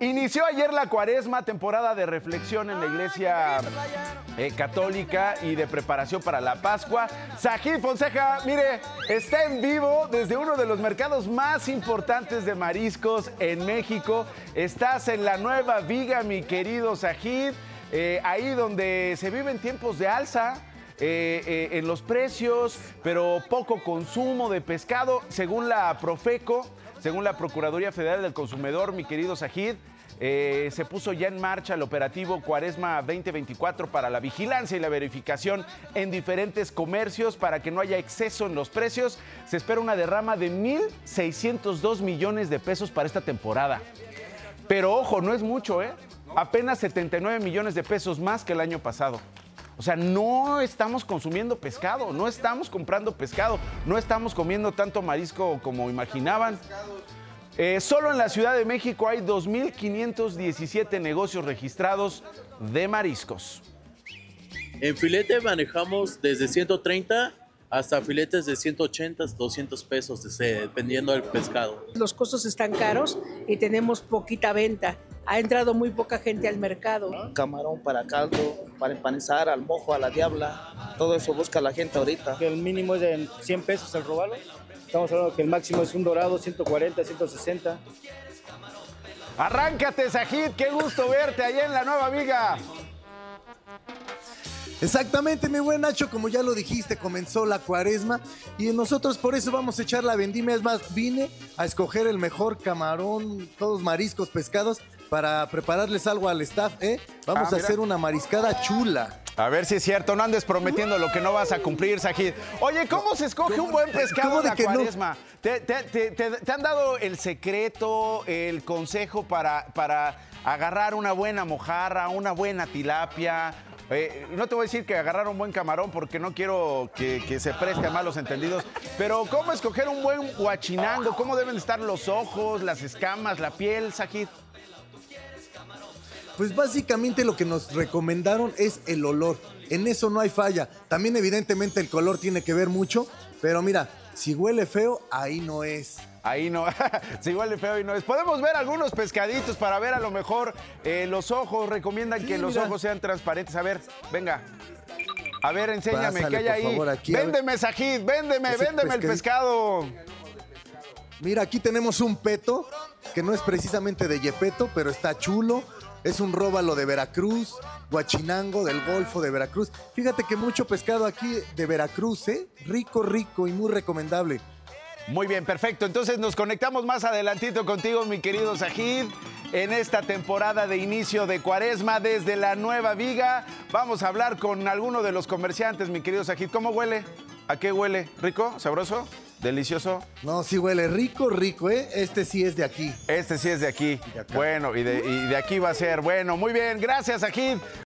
Inició ayer la cuaresma, temporada de reflexión en la iglesia eh, católica y de preparación para la Pascua. Sajid Fonseca, mire, está en vivo desde uno de los mercados más importantes de mariscos en México. Estás en la nueva viga, mi querido Sajid, eh, ahí donde se viven tiempos de alza. Eh, eh, en los precios, pero poco consumo de pescado, según la Profeco. Según la Procuraduría Federal del Consumidor, mi querido Sajid, eh, se puso ya en marcha el operativo Cuaresma 2024 para la vigilancia y la verificación en diferentes comercios para que no haya exceso en los precios. Se espera una derrama de 1.602 millones de pesos para esta temporada. Pero ojo, no es mucho, ¿eh? Apenas 79 millones de pesos más que el año pasado. O sea, no estamos consumiendo pescado, no estamos comprando pescado, no estamos comiendo tanto marisco como imaginaban. Eh, solo en la Ciudad de México hay 2.517 negocios registrados de mariscos. En filete manejamos desde 130 hasta filetes de 180, 200 pesos, dependiendo del pescado. Los costos están caros y tenemos poquita venta. Ha entrado muy poca gente al mercado. camarón para caldo, para empanizar, al mojo, a la diabla. Todo eso busca la gente ahorita. el mínimo es de 100 pesos el robalo. Estamos hablando que el máximo es un dorado, 140, 160. Arráncate, Sajid, qué gusto verte allá en la Nueva Viga. Exactamente, mi buen Nacho, como ya lo dijiste, comenzó la cuaresma y nosotros por eso vamos a echar la vendimia. Es más, vine a escoger el mejor camarón, todos mariscos, pescados, para prepararles algo al staff, ¿eh? Vamos Ah, a hacer una mariscada chula. A ver si es cierto, no andes prometiendo lo que no vas a cumplir, Sajid. Oye, ¿cómo se escoge un buen pescado ¿Cómo en de no? cuaresma? ¿Te, te- te- te- te han dado el secreto, el consejo para, para agarrar una buena mojarra, una buena tilapia? Eh, no te voy a decir que agarrar un buen camarón porque no quiero que, que se preste a malos entendidos, pero ¿cómo escoger un buen guachinango? ¿Cómo deben estar los ojos, las escamas, la piel, Sajid? Pues básicamente lo que nos recomendaron es el olor. En eso no hay falla. También evidentemente el color tiene que ver mucho, pero mira, si huele feo, ahí no es. Ahí no, si huele feo y no es. Podemos ver algunos pescaditos para ver a lo mejor eh, los ojos. Recomiendan Sí, que los ojos sean transparentes. A ver, venga. A ver, enséñame, Pásale, ¿qué hay ahí? favor, aquí, véndeme, Sajid, véndeme, Ese véndeme el pescado. Mira, aquí tenemos un peto, que no es precisamente de Yepeto, pero está chulo. Es un róbalo de Veracruz, guachinango del Golfo de Veracruz. Fíjate que mucho pescado aquí de Veracruz, ¿eh? Rico, rico y muy recomendable. Muy bien, perfecto. Entonces nos conectamos más adelantito contigo, mi querido Sajid, en esta temporada de inicio de Cuaresma desde la Nueva Viga. Vamos a hablar con alguno de los comerciantes, mi querido Sajid. ¿Cómo huele? ¿A qué huele? ¿Rico? ¿Sabroso? ¿Delicioso? No, sí huele rico, rico, ¿eh? Este sí es de aquí. Este sí es de aquí. De. Bueno, y de, y de aquí va a ser. Bueno, muy bien. Gracias, Sajid.